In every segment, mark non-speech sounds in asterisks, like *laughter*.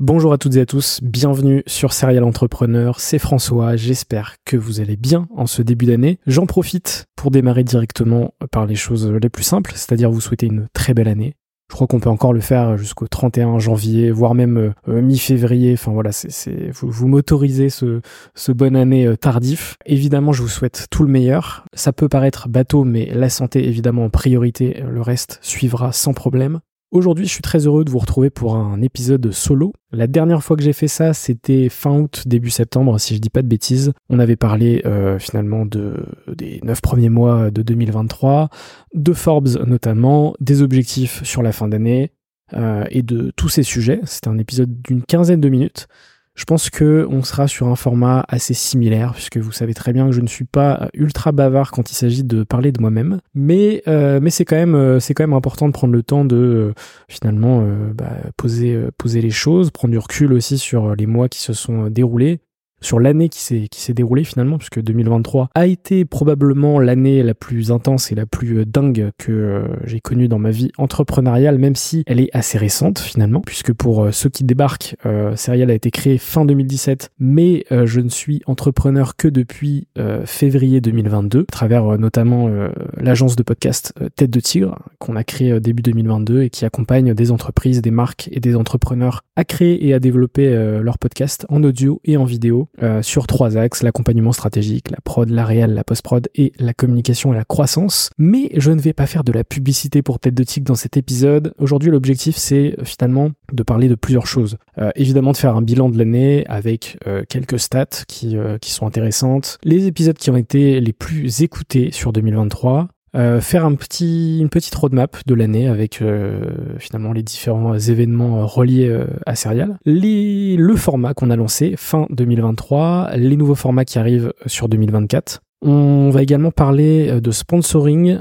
Bonjour à toutes et à tous, bienvenue sur Serial Entrepreneur, c'est François, j'espère que vous allez bien en ce début d'année. J'en profite pour démarrer directement par les choses les plus simples, c'est-à-dire vous souhaiter une très belle année. Je crois qu'on peut encore le faire jusqu'au 31 janvier, voire même euh, mi-février. Enfin voilà, c'est, vous, vous m'autorisez ce, ce bonne année euh, tardif. Évidemment, je vous souhaite tout le meilleur. Ça peut paraître bateau, mais la santé évidemment en priorité. Le reste suivra sans problème. Aujourd'hui, je suis très heureux de vous retrouver pour un épisode solo. La dernière fois que j'ai fait ça, c'était fin août, début septembre, si je dis pas de bêtises. On avait parlé euh, finalement de, des neuf premiers mois de 2023, de Forbes notamment, des objectifs sur la fin d'année euh, et de tous ces sujets. C'était un épisode d'une quinzaine de minutes. Je pense que on sera sur un format assez similaire, puisque vous savez très bien que je ne suis pas ultra bavard quand il s'agit de parler de moi-même, mais euh, mais c'est quand même euh, c'est quand même important de prendre le temps de euh, finalement bah, poser poser les choses, prendre du recul aussi sur les mois qui se sont déroulés, sur l'année qui s'est qui s'est déroulée finalement puisque 2023 a été probablement l'année la plus intense et la plus euh, dingue que euh, j'ai connue dans ma vie entrepreneuriale même si elle est assez récente finalement puisque pour euh, ceux qui débarquent Serial a été créé fin 2017 mais je ne suis entrepreneur que depuis février 2022 à travers notamment l'agence de podcast Tête de Tigre qu'on a créé début 2022 et qui accompagne des entreprises, des marques et des entrepreneurs à créer et à développer leur podcast en audio et en vidéo euh, sur trois axes, l'accompagnement stratégique, la prod, la réelle, la post-prod et la communication et la croissance. Mais je ne vais pas faire de la publicité pour Tête de Tic dans cet épisode. Aujourd'hui, l'objectif, c'est euh, finalement de parler de plusieurs choses. Euh, évidemment, de faire un bilan de l'année avec quelques stats qui, qui sont intéressantes, les épisodes qui ont été les plus écoutés sur 2023, euh, faire un petit, une petite roadmap de l'année avec euh, finalement les différents événements euh, reliés à Serial, les, le format qu'on a lancé fin 2023, les nouveaux formats qui arrivent sur 2024. On va également parler de sponsoring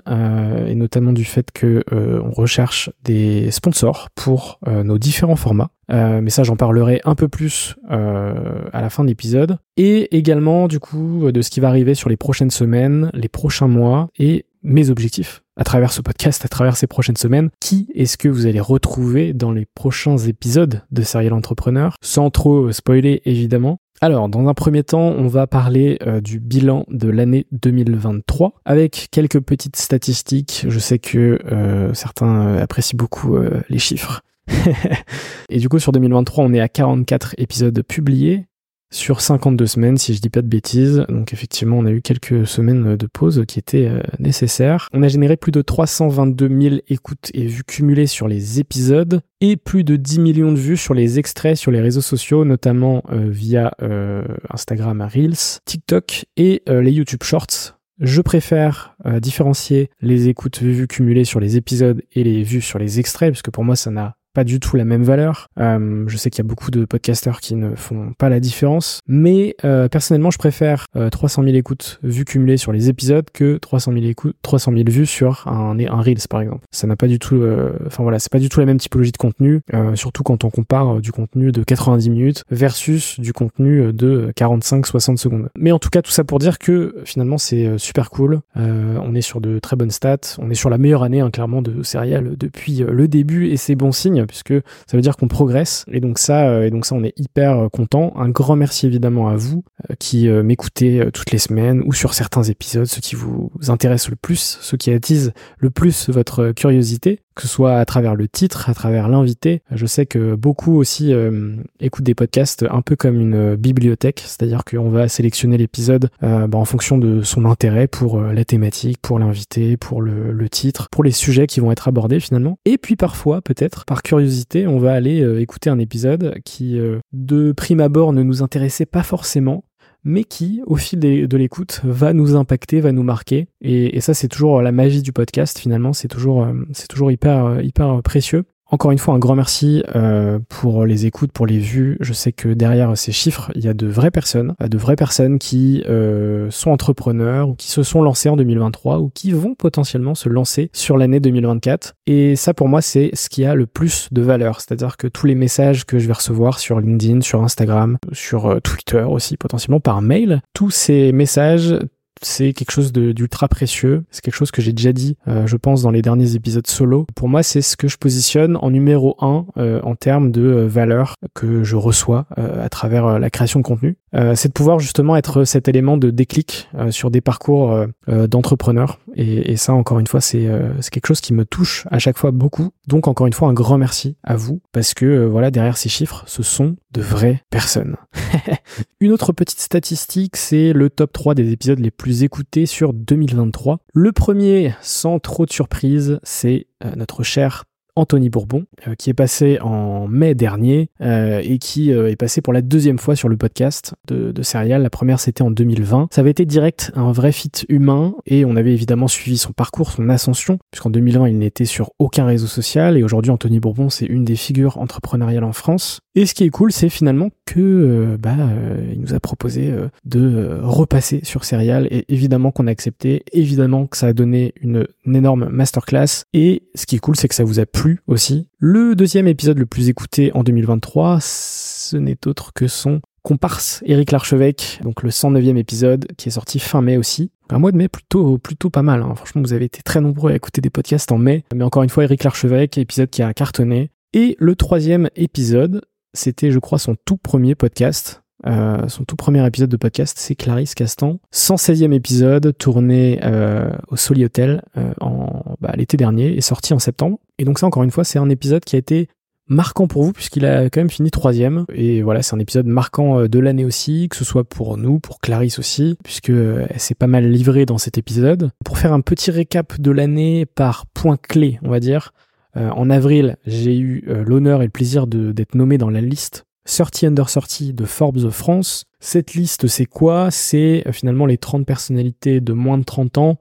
et notamment du fait que on recherche des sponsors pour nos différents formats. mais ça, j'en parlerai un peu plus à la fin de l'épisode. Et également, du coup, de ce qui va arriver sur les prochaines semaines, les prochains mois et mes objectifs à travers ce podcast, à travers ces prochaines semaines. Qui est-ce que vous allez retrouver dans les prochains épisodes de Serial Entrepreneur, sans trop spoiler évidemment. Alors, dans un premier temps, on va parler euh, du bilan de l'année 2023 avec quelques petites statistiques. Je sais que euh, certains euh, apprécient beaucoup les chiffres. *laughs* et du coup, sur 2023, on est à 44 épisodes publiés, sur 52 semaines, si je dis pas de bêtises. Donc effectivement, on a eu quelques semaines de pause qui étaient euh, nécessaires. On a généré plus de 322 000 écoutes et vues cumulées sur les épisodes et plus de 10 millions de vues sur les extraits sur les réseaux sociaux, notamment euh, via euh, Instagram Reels, TikTok et les YouTube Shorts. Je préfère différencier les écoutes vues cumulées sur les épisodes et les vues sur les extraits, puisque pour moi ça n'a pas du tout la même valeur. Euh, je sais qu'il y a beaucoup de podcasteurs qui ne font pas la différence, mais euh, personnellement, je préfère 300 euh, 000 écoutes vues cumulées sur les épisodes que 300 000 écoutes, 300 000 vues sur un, un reels par exemple. Ça n'a pas du tout, enfin voilà, c'est pas du tout la même typologie de contenu, surtout quand on compare du contenu de 90 minutes versus du contenu de 45-60 secondes. Mais en tout cas, tout ça pour dire que finalement, c'est super cool. on est sur de très bonnes stats, on est sur la meilleure année hein, clairement de Serial depuis le début et c'est bon signe puisque ça veut dire qu'on progresse. Et donc ça, euh, et donc ça, on est hyper euh, content. Un grand merci évidemment à vous euh, qui m'écoutez toutes les semaines ou sur certains épisodes, ceux qui vous intéressent le plus, ceux qui attisent le plus votre curiosité que ce soit à travers le titre, à travers l'invité. Je sais que beaucoup aussi euh, écoutent des podcasts un peu comme une bibliothèque, c'est-à-dire qu'on va sélectionner l'épisode euh, bah, en fonction de son intérêt pour la thématique, pour l'invité, pour le, titre, pour les sujets qui vont être abordés finalement. Et puis parfois, peut-être par curiosité, on va aller écouter un épisode qui, de prime abord, ne nous intéressait pas forcément, mais qui, au fil de l'écoute, va nous impacter, va nous marquer. Et, ça, c'est toujours la magie du podcast. Finalement, c'est toujours, euh, c'est toujours hyper, euh, hyper précieux. Encore une fois, un grand merci euh, pour les écoutes, pour les vues. Je sais que derrière ces chiffres, il y a de vraies personnes, de vraies personnes qui euh, sont entrepreneurs ou qui se sont lancées en 2023 ou qui vont potentiellement se lancer sur l'année 2024. Et ça, pour moi, c'est ce qui a le plus de valeur. C'est-à-dire que tous les messages que je vais recevoir sur LinkedIn, sur Instagram, sur euh, Twitter aussi, potentiellement par mail, tous ces messages, c'est quelque chose d'ultra précieux. C'est quelque chose que j'ai déjà dit, euh, je pense, dans les derniers épisodes solo. Pour moi, c'est ce que je positionne en numéro un euh, en termes de euh, valeur que je reçois à travers la création de contenu. c'est de pouvoir justement être cet élément de déclic sur des parcours d'entrepreneurs. Et, et, ça, encore une fois, c'est quelque chose qui me touche à chaque fois beaucoup. Donc, encore une fois, un grand merci à vous parce que voilà, derrière ces chiffres, ce sont de vraies personnes. *laughs* Une autre petite statistique, c'est le top 3 des épisodes les plus écoutés sur 2023. Le premier, sans trop de surprise, c'est euh, notre cher Anthony Bourbon, euh, qui est passé en mai dernier euh, et qui est passé pour la deuxième fois sur le podcast de, de Serial. La première, c'était en 2020. Ça avait été direct un vrai fit humain et on avait évidemment suivi son parcours, son ascension, puisqu'en 2020, il n'était sur aucun réseau social et aujourd'hui, Anthony Bourbon, c'est une des figures entrepreneuriales en France. Et ce qui est cool, c'est finalement que euh, bah, euh, il nous a proposé euh, de repasser sur Serial et évidemment qu'on a accepté, évidemment que ça a donné une, énorme masterclass et ce qui est cool, c'est que ça vous a plu aussi. Le deuxième épisode le plus écouté en 2023, ce n'est autre que son comparse Eric Larchevêque, donc le 109e épisode qui est sorti fin mai aussi. Un mois de mai plutôt plutôt pas mal. Hein. Franchement, vous avez été très nombreux à écouter des podcasts en mai. Mais encore une fois, Eric Larchevêque, épisode qui a cartonné. Et le troisième épisode, c'était, je crois, son tout premier podcast. Euh, son tout premier épisode de podcast, c'est Clarisse Castan. 116e épisode, tourné euh, au Soli Hotel euh, en bah, l'été dernier et sorti en septembre. Et donc ça, encore une fois, c'est un épisode qui a été marquant pour vous puisqu'il a quand même fini troisième. Et voilà, c'est un épisode marquant de l'année aussi, que ce soit pour nous, pour Clarisse aussi, puisque elle s'est pas mal livrée dans cet épisode. Pour faire un petit récap de l'année par point clé, on va dire. Euh, en avril, j'ai eu euh, l'honneur et le plaisir d'être nommé dans la liste 30 Under 30 de Forbes France. Cette liste, c'est quoi? C'est euh, finalement les 30 personnalités de moins de 30 ans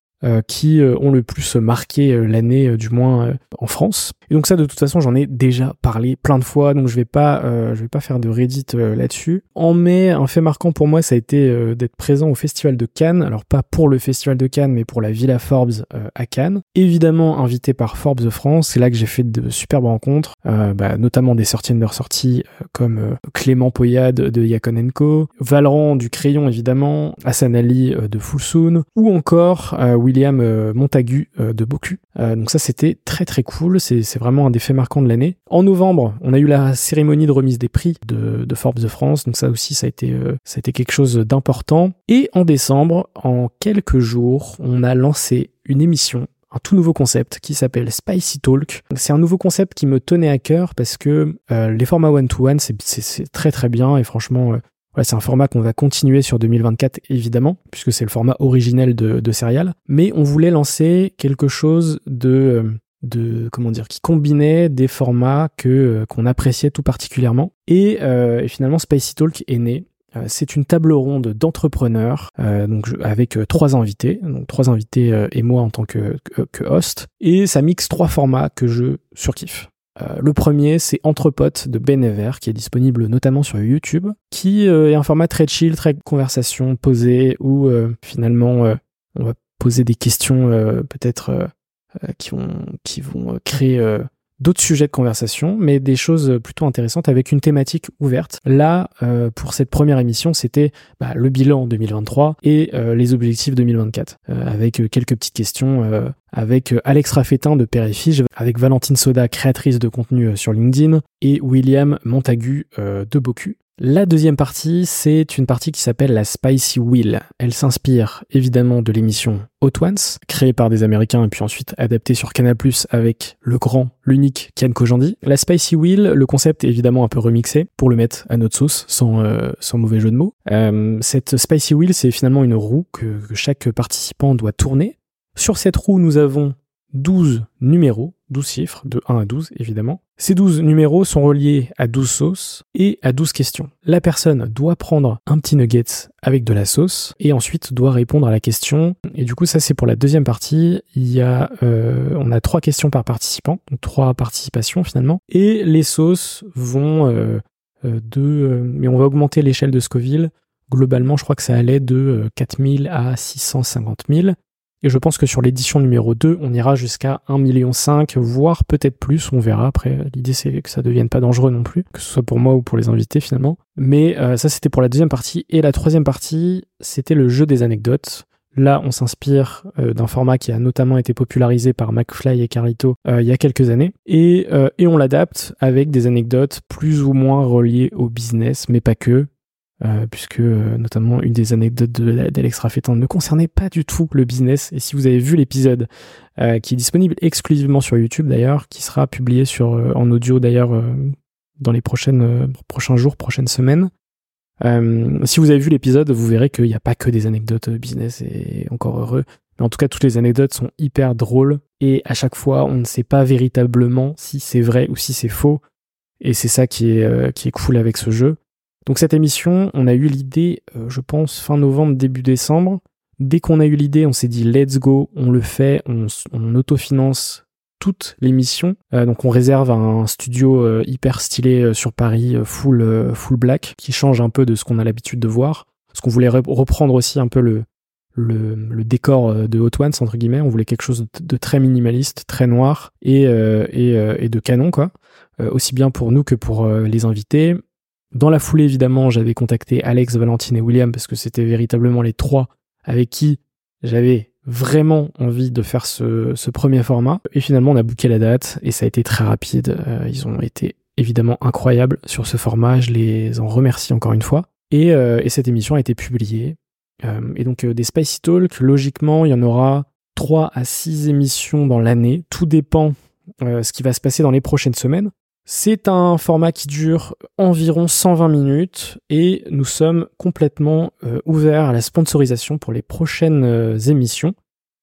qui euh, ont le plus marqué euh, l'année, du moins en France. Et donc ça, de toute façon, j'en ai déjà parlé plein de fois, donc je vais pas, je vais pas faire de Reddit là-dessus. En mai, un fait marquant pour moi, ça a été d'être présent au Festival de Cannes. Alors pas pour le Festival de Cannes, mais pour la Villa Forbes à Cannes. Évidemment invité par Forbes France. C'est là que j'ai fait de superbes rencontres, bah, notamment des sorties de sorties comme Clément Poyade de Yakonenko, Valran du Crayon évidemment, Hassan Ali de Fulsoon, ou encore William euh, Montagu euh, de Boku. Euh, donc ça c'était très très cool, c'est vraiment un des faits marquants de l'année. En novembre, on a eu la cérémonie de remise des prix de, Forbes de France, donc ça aussi ça a été, ça a été quelque chose d'important. Et en décembre, en quelques jours, on a lancé une émission un tout nouveau concept qui s'appelle Spicy Talk. C'est un nouveau concept qui me tenait à cœur parce que les formats one-to-one, c'est très très bien et franchement, c'est un format qu'on va continuer sur 2024 évidemment, puisque c'est le format originel de, Serial. Mais on voulait lancer quelque chose de, euh, comment dire, qui combinait des formats que euh, qu'on appréciait tout particulièrement. Et, euh, et, finalement, Spicy Talk est né. C'est une table ronde d'entrepreneurs, avec trois invités, donc trois invités et moi en tant que, que, que host, et ça mixe trois formats que je surkiffe. Euh, le premier, c'est Entre potes de Benever, qui est disponible notamment sur YouTube, qui euh, est un format très chill, très conversation posée, où euh, finalement on va poser des questions peut-être qui vont créer d'autres sujets de conversation, mais des choses plutôt intéressantes avec une thématique ouverte. Là, euh, pour cette première émission, c'était bah, le bilan 2023 et euh, les objectifs 2024, euh, avec quelques petites questions avec Alex Raffetin de Père avec Valentine Soda, créatrice de contenu sur LinkedIn, et William Montagu de Boku. La deuxième partie, c'est une partie qui s'appelle la Spicy Wheel. Elle s'inspire évidemment de l'émission Hot Ones, créée par des Américains et puis ensuite adaptée sur Canal+, avec le grand, l'unique Ken Kojandi. La Spicy Wheel, le concept est évidemment un peu remixé pour le mettre à notre sauce, sans, euh, mauvais jeu de mots. Euh, cette Spicy Wheel, c'est finalement une roue que, que chaque participant doit tourner. Sur cette roue, nous avons 12 numéros, 12 chiffres, de 1 à 12 évidemment. Ces 12 numéros sont reliés à 12 sauces et à 12 questions. La personne doit prendre un petit nugget avec de la sauce et ensuite doit répondre à la question. Et du coup, ça c'est pour la deuxième partie. Il y a, euh, on a trois questions par participant, donc trois participations finalement. Et les sauces vont euh, euh de, euh, mais on va augmenter l'échelle de Scoville. Globalement, je crois que ça allait de 4000 à 650 000. Et je pense que sur l'édition numéro 2, on ira jusqu'à 1,5 million, voire peut-être plus, on verra. Après, l'idée c'est que ça devienne pas dangereux non plus, que ce soit pour moi ou pour les invités finalement. Mais euh, ça c'était pour la deuxième partie. Et la troisième partie, c'était le jeu des anecdotes. Là, on s'inspire euh, d'un format qui a notamment été popularisé par McFly et Carlito euh, il y a quelques années. Et, et on l'adapte avec des anecdotes plus ou moins reliées au business, mais pas que. Euh, puisque euh, notamment une des anecdotes d'Alex Raffetan ne concernait pas du tout le business. Et si vous avez vu l'épisode euh, qui est disponible exclusivement sur YouTube d'ailleurs, qui sera publié sur en audio d'ailleurs dans les prochaines prochains jours, prochaines semaines. si vous avez vu l'épisode, vous verrez qu'il n'y a pas que des anecdotes business et encore heureux. Mais en tout cas, toutes les anecdotes sont hyper drôles et à chaque fois, on ne sait pas véritablement si c'est vrai ou si c'est faux. Et c'est ça qui est, qui est cool avec ce jeu. Donc cette émission, on a eu l'idée, euh, je pense, fin novembre, début décembre. Dès qu'on a eu l'idée, on s'est dit let's go, on le fait, on, autofinance toute l'émission. Euh, donc on réserve un studio euh, hyper stylé sur Paris, full, full black, qui change un peu de ce qu'on a l'habitude de voir. Parce qu'on voulait reprendre aussi un peu le, décor de Hot Ones, entre guillemets. On voulait quelque chose de, très minimaliste, très noir et de canon, quoi. aussi bien pour nous que pour les invités. Dans la foulée, évidemment, j'avais contacté Alex, Valentine et William parce que c'était véritablement les trois avec qui j'avais vraiment envie de faire ce, premier format. Et finalement, on a booké la date et ça a été très rapide. Euh, ils ont été évidemment incroyables sur ce format. Je les en remercie encore une fois. Et, euh, cette émission a été publiée. Euh, et donc, des Spicy Talk, logiquement, il y en aura trois à six émissions dans l'année. Tout dépend ce qui va se passer dans les prochaines semaines. C'est un format qui dure environ 120 minutes et nous sommes complètement euh, ouverts à la sponsorisation pour les prochaines euh, émissions.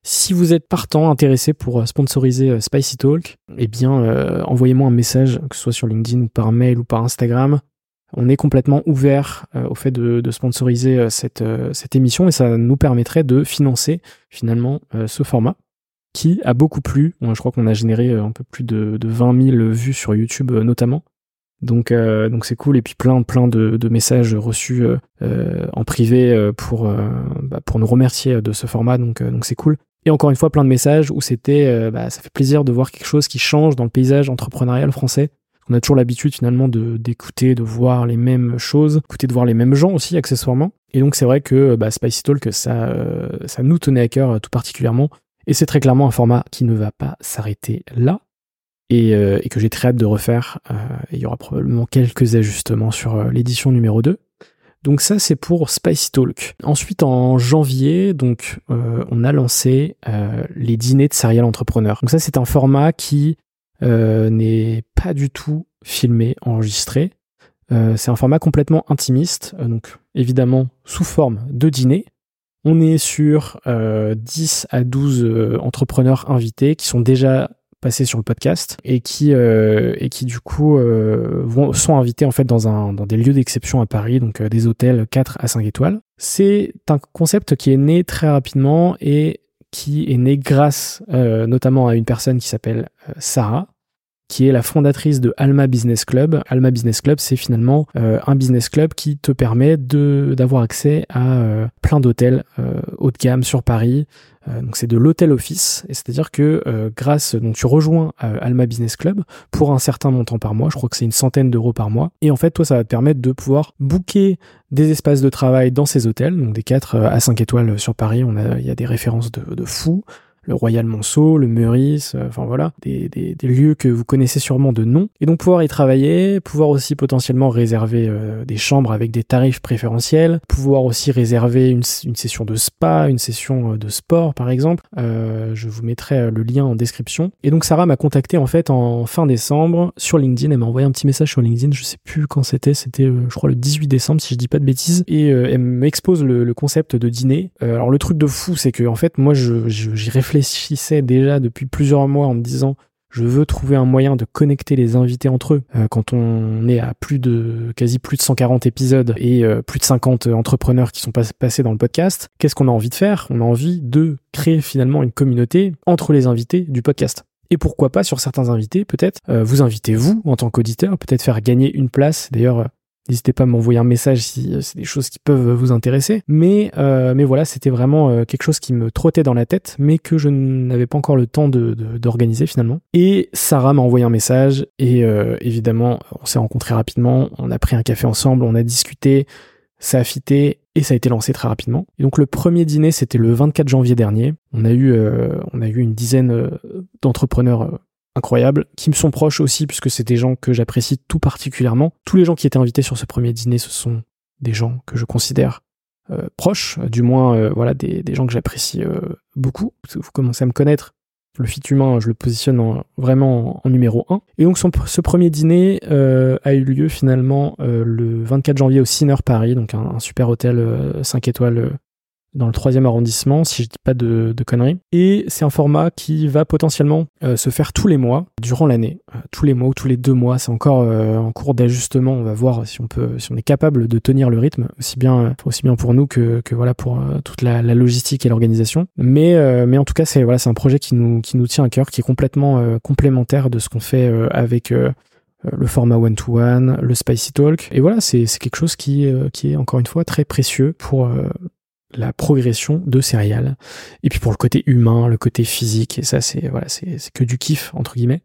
Si vous êtes partant, intéressé pour euh, sponsoriser Spicy Talk, eh bien envoyez-moi un message, que ce soit sur LinkedIn par mail ou par Instagram. On est complètement ouvert au fait de, sponsoriser cette émission et ça nous permettrait de financer finalement ce format qui a beaucoup plu. je crois qu'on a généré euh, un peu plus de, 20 000 vues sur YouTube euh, notamment. Donc euh, donc c'est cool. Et puis plein plein de, messages reçus en privé pour bah, pour nous remercier de ce format. Donc donc c'est cool. Et encore une fois plein de messages où c'était bah, ça fait plaisir de voir quelque chose qui change dans le paysage entrepreneurial français. On a toujours l'habitude finalement de d'écouter de voir les mêmes choses écouter de voir les mêmes gens aussi accessoirement. Et donc c'est vrai que bah, Spicy Talk ça ça nous tenait à cœur tout particulièrement et c'est très clairement un format qui ne va pas s'arrêter là et, euh, que j'ai très hâte de refaire. Euh, il y aura probablement quelques ajustements sur euh, l'édition numéro 2. Donc ça c'est pour Spicy Talk. Ensuite en janvier, donc on a lancé les dîners de serial entrepreneurs. Donc ça c'est un format qui n'est pas du tout filmé, enregistré. c'est un format complètement intimiste, donc évidemment sous forme de dîner, on est sur 10 euh, à 12 euh, entrepreneurs invités qui sont déjà passés sur le podcast et qui euh, du coup sont invités en fait dans des lieux d'exception à Paris donc des hôtels 4 à 5 étoiles. C'est un concept qui est né très rapidement et qui est né grâce notamment à une personne qui s'appelle Sarah qui est la fondatrice de Alma Business Club. Alma Business Club, c'est finalement euh, un business club qui te permet de d'avoir accès à euh, plein d'hôtels euh, haut de gamme sur Paris. donc c'est de l'hôtel office, et c'est-à-dire que grâce, donc tu rejoins Alma Business Club pour un certain montant par mois. Je crois que c'est une centaine d'euros par mois. Et en fait, toi, ça va te permettre de pouvoir booker des espaces de travail dans ces hôtels, donc des 4 à 5 étoiles sur Paris. On a, il y a des références de, de fous. Le Royal Monceau, le Meurice, euh, enfin voilà, des, des, des, lieux que vous connaissez sûrement de nom. Et donc pouvoir y travailler, pouvoir aussi potentiellement réserver euh, des chambres avec des tarifs préférentiels, pouvoir aussi réserver une, une session de spa, une session euh, de sport par exemple. je vous mettrai le lien en description. Et donc Sarah m'a contacté en fait en fin décembre sur LinkedIn. Elle m'a envoyé un petit message sur LinkedIn. Je sais plus quand c'était. C'était je crois le 18 décembre si je dis pas de bêtises. Et elle m'expose le, le, concept de dîner. alors le truc de fou c'est que en fait moi j'y réfléchis réfléchissais déjà depuis plusieurs mois en me disant je veux trouver un moyen de connecter les invités entre eux. Euh, quand on est à plus de quasi plus de 140 épisodes et euh, plus de 50 entrepreneurs qui sont passés dans le podcast, qu'est-ce qu'on a envie de faire? On a envie de créer finalement une communauté entre les invités du podcast. Et pourquoi pas sur certains invités, peut-être euh, vous invitez vous en tant qu'auditeur, peut-être faire gagner une place. D'ailleurs, N'hésitez pas à m'envoyer un message si euh, c'est des choses qui peuvent vous intéresser. Mais, euh, mais voilà, c'était vraiment euh, quelque chose qui me trottait dans la tête, mais que je n'avais pas encore le temps d'organiser de, finalement. Et Sarah m'a envoyé un message et évidemment, on s'est rencontrés rapidement, on a pris un café ensemble, on a discuté, ça a fité et ça a été lancé très rapidement. Et donc le premier dîner, c'était le 24 janvier dernier. On a eu, on a eu une dizaine d'entrepreneurs incroyables, qui me sont proches aussi, puisque c'est des gens que j'apprécie tout particulièrement. Tous les gens qui étaient invités sur ce premier dîner, ce sont des gens que je considère euh, proches, du moins euh, voilà des, gens que j'apprécie euh, beaucoup. Vous commencez à me connaître. Le fit humain, je le positionne vraiment en, numéro 1. Et donc ce premier dîner a eu lieu finalement le 24 janvier au Ciner Paris, donc un, un super hôtel 5 étoiles dans le troisième arrondissement, si je dis pas de, conneries. Et c'est un format qui va potentiellement euh, se faire tous les mois, durant l'année, euh, tous les mois ou tous les deux mois. C'est encore euh, en cours d'ajustement. On va voir si on peut, si on est capable de tenir le rythme, aussi bien, aussi bien pour nous que, que voilà pour toute la, la, logistique et l'organisation. Mais, mais en tout cas, c'est voilà, c'est un projet qui nous, qui nous tient à cœur, qui est complètement complémentaire de ce qu'on fait avec le format one-to-one, le Spicy Talk. Et voilà, c'est quelque chose qui, qui est encore une fois très précieux pour, la progression de céréales. Et puis pour le côté humain, le côté physique, et ça c'est voilà, c'est que du kiff entre guillemets.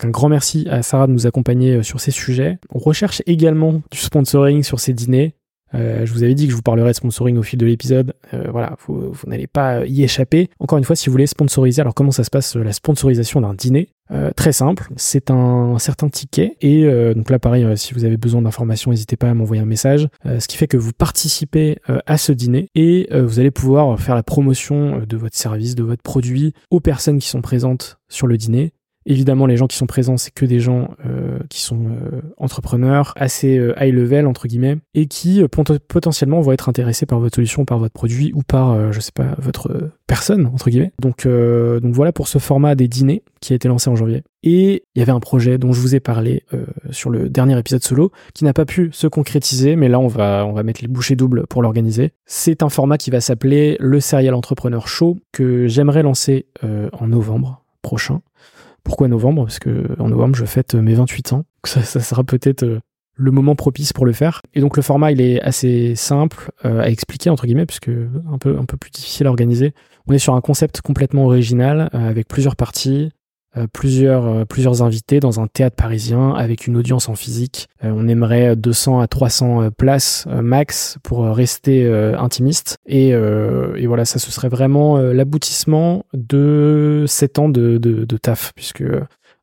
Un grand merci à Sarah de nous accompagner euh, sur ces sujets. On recherche également du sponsoring sur ces dîners. Euh, je vous avais dit que je vous parlerai de sponsoring au fil de l'épisode. Euh, voilà, vous, vous n'allez pas y échapper. Encore une fois, si vous voulez sponsoriser, alors comment ça se passe la sponsorisation d'un dîner? Très simple, c'est un, certain ticket et donc là pareil, si vous avez besoin d'informations, n'hésitez pas à m'envoyer un message. ce qui fait que vous participez à ce dîner et vous allez pouvoir faire la promotion de votre service, de votre produit aux personnes qui sont présentes sur le dîner Évidemment, les gens qui sont présents, c'est que des gens euh, qui sont euh, entrepreneurs, assez euh, high level entre guillemets, et qui potentiellement vont être intéressés par votre solution, par votre produit ou par, je sais pas, votre personne entre guillemets. Donc, donc voilà pour ce format des dîners qui a été lancé en janvier. Et il y avait un projet dont je vous ai parlé sur le dernier épisode solo, qui n'a pas pu se concrétiser, mais là on va on va mettre les bouchées doubles pour l'organiser. C'est un format qui va s'appeler le Serial Entrepreneur Show que j'aimerais lancer en novembre prochain. Pourquoi novembre? Parce que en novembre, je fête mes 28 ans. Ça, sera peut-être euh, le moment propice pour le faire. Et donc le format, il est assez simple euh, à expliquer entre guillemets, puisque un peu un peu plus difficile à organiser. On est sur un concept complètement original euh, avec plusieurs parties, plusieurs, euh, plusieurs invités dans un théâtre parisien avec une audience en physique. Euh, on aimerait 200 à 300 places max pour rester intimiste. Et, et, voilà, ça ce serait vraiment l'aboutissement de 7 ans de, de, de taf, puisque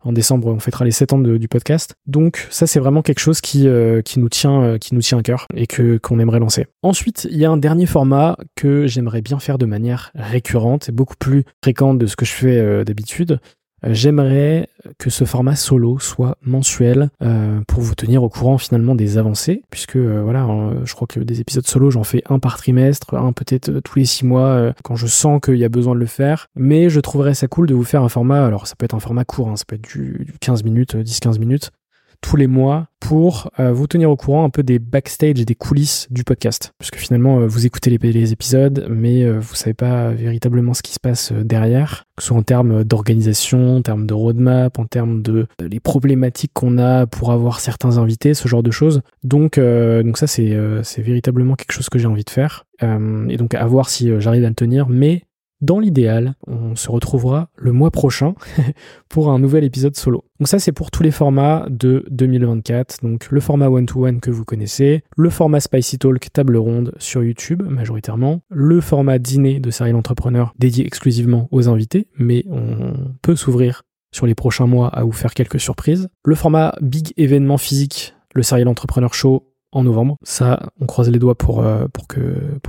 en décembre, on fêtera les 7 ans du podcast. Donc ça, c'est vraiment quelque chose qui, qui nous tient, qui nous tient à cœur et que qu'on aimerait lancer. Ensuite, il y a un dernier format que j'aimerais bien faire de manière récurrente et beaucoup plus fréquente de ce que je fais d'habitude. Euh, j'aimerais que ce format solo soit mensuel euh, pour vous tenir au courant finalement des avancées, puisque euh, voilà, je crois que des épisodes solo, j'en fais un par trimestre, un peut-être tous les six mois quand je sens qu'il y a besoin de le faire. Mais je trouverais ça cool de vous faire un format, alors ça peut être un format court, hein, ça peut être du, du 15 minutes, 10-15 minutes, tous les mois pour euh, vous tenir au courant un peu des backstage et des coulisses du podcast. Parce que finalement, euh, vous écoutez les, épisodes, mais euh, vous savez pas véritablement ce qui se passe derrière, que ce soit en termes d'organisation, en termes de roadmap, en termes de les problématiques qu'on a pour avoir certains invités, ce genre de choses. Donc, donc ça, c'est c'est véritablement quelque chose que j'ai envie de faire. et donc, à voir si j'arrive à le tenir. Mais Dans l'idéal, on se retrouvera le mois prochain *laughs* pour un nouvel épisode solo. Donc ça c'est pour tous les formats de 2024. Donc le format one-to-one que vous connaissez, le format Spicy Talk table ronde sur YouTube majoritairement, le format dîner de Serial Entrepreneur dédié exclusivement aux invités, mais on peut s'ouvrir sur les prochains mois à vous faire quelques surprises. Le format big événement physique, le Serial Entrepreneur Show en novembre. Ça, on croise les doigts pour, euh,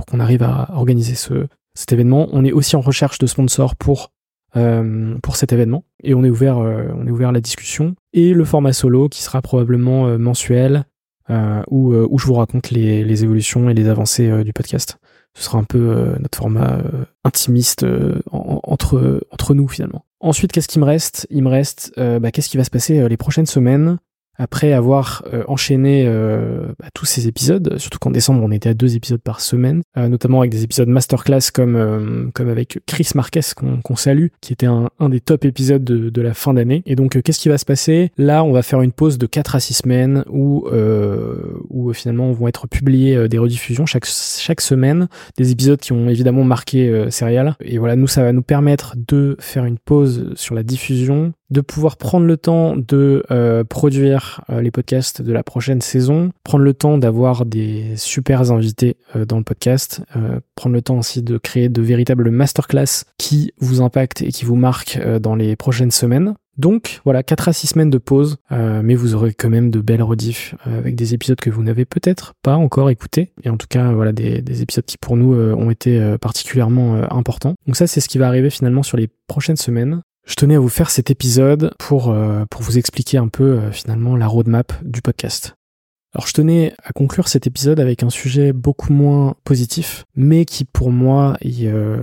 qu'on arrive à organiser ce, cet événement. On est aussi en recherche de sponsors pour euh, cet événement et on est ouvert euh, on est ouvert à la discussion et le format solo qui sera probablement mensuel où, je vous raconte les, évolutions et les avancées du podcast. Ce sera un peu notre format intimiste entre entre nous finalement. Ensuite, qu'est-ce qui me reste? Il me reste bah, qu'est-ce qui va se passer les prochaines semaines? Après avoir euh, enchaîné euh, bah, tous ces épisodes, surtout qu'en décembre on était à deux épisodes par semaine, euh, notamment avec des épisodes masterclass comme comme avec Chris Marquez qu'on salue, qui était un, un, des top épisodes de, de la fin d'année. Et donc qu'est-ce qui va se passer? Là, on va faire une pause de 4 à 6 semaines où où finalement vont être publiés des rediffusions chaque chaque semaine, des épisodes qui ont évidemment marqué Serial. Et voilà, nous ça va nous permettre de faire une pause sur la diffusion de pouvoir prendre le temps de euh, produire euh, les podcasts de la prochaine saison, prendre le temps d'avoir des super invités euh, dans le podcast, prendre le temps aussi de créer de véritables masterclass qui vous impactent et qui vous marquent dans les prochaines semaines. Donc voilà, 4 à 6 semaines de pause, mais vous aurez quand même de belles rediffs avec des épisodes que vous n'avez peut-être pas encore écoutés, et en tout cas voilà des, des épisodes qui pour nous ont été particulièrement importants. Donc ça c'est ce qui va arriver finalement sur les prochaines semaines. Je tenais à vous faire cet épisode pour, euh, pour vous expliquer un peu euh, finalement la roadmap du podcast. Alors je tenais à conclure cet épisode avec un sujet beaucoup moins positif, mais qui pour moi est, euh,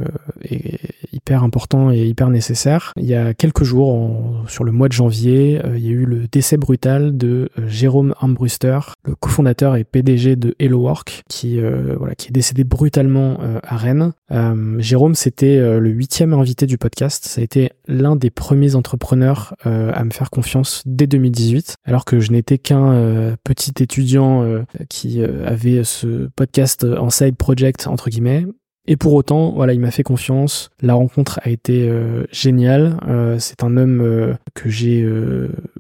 hyper important et hyper nécessaire. Il y a quelques jours, sur le mois de janvier, euh, il y a eu le décès brutal de euh, Jérôme Armbruster, le cofondateur et PDG de Hello Work, qui voilà, qui est décédé brutalement à Rennes. Jérôme, c'était le huitième invité du podcast. Ça a été l'un des premiers entrepreneurs à me faire confiance dès 2018, alors que je n'étais qu'un petit étudiant euh, qui euh, avait ce podcast en side project entre guillemets. Et pour autant, voilà, il m'a fait confiance. La rencontre a été euh, géniale. c'est un homme que j'ai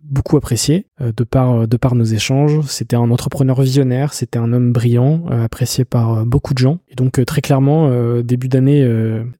beaucoup apprécié de par de par nos échanges. C'était un entrepreneur visionnaire. C'était un homme brillant, apprécié par beaucoup de gens. Et donc très clairement, début d'année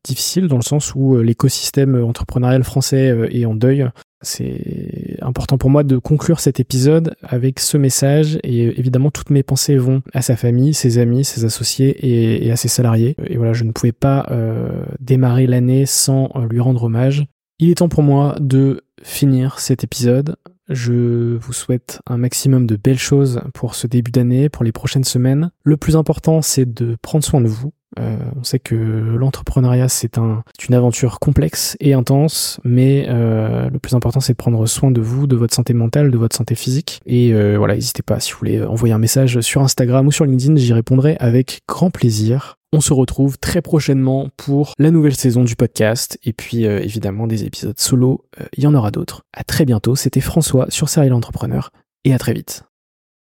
difficile dans le sens où l'écosystème entrepreneurial français est en deuil. C'est important pour moi de conclure cet épisode avec ce message et évidemment toutes mes pensées vont à sa famille, ses amis, ses associés et, à ses salariés. Et voilà, je ne pouvais pas euh, démarrer l'année sans euh, lui rendre hommage. Il est temps pour moi de finir cet épisode. Je vous souhaite un maximum de belles choses pour ce début d'année, pour les prochaines semaines. Le plus important, c'est de prendre soin de vous, euh, on sait que l'entrepreneuriat c'est un, une aventure complexe et intense, mais euh, le plus important c'est de prendre soin de vous, de votre santé mentale, de votre santé physique. Et euh, voilà, n'hésitez pas si vous voulez envoyer un message sur Instagram ou sur LinkedIn, j'y répondrai avec grand plaisir. On se retrouve très prochainement pour la nouvelle saison du podcast et puis évidemment des épisodes solo. Il y en aura d'autres. À très bientôt. C'était François sur Serial Entrepreneur et à très vite.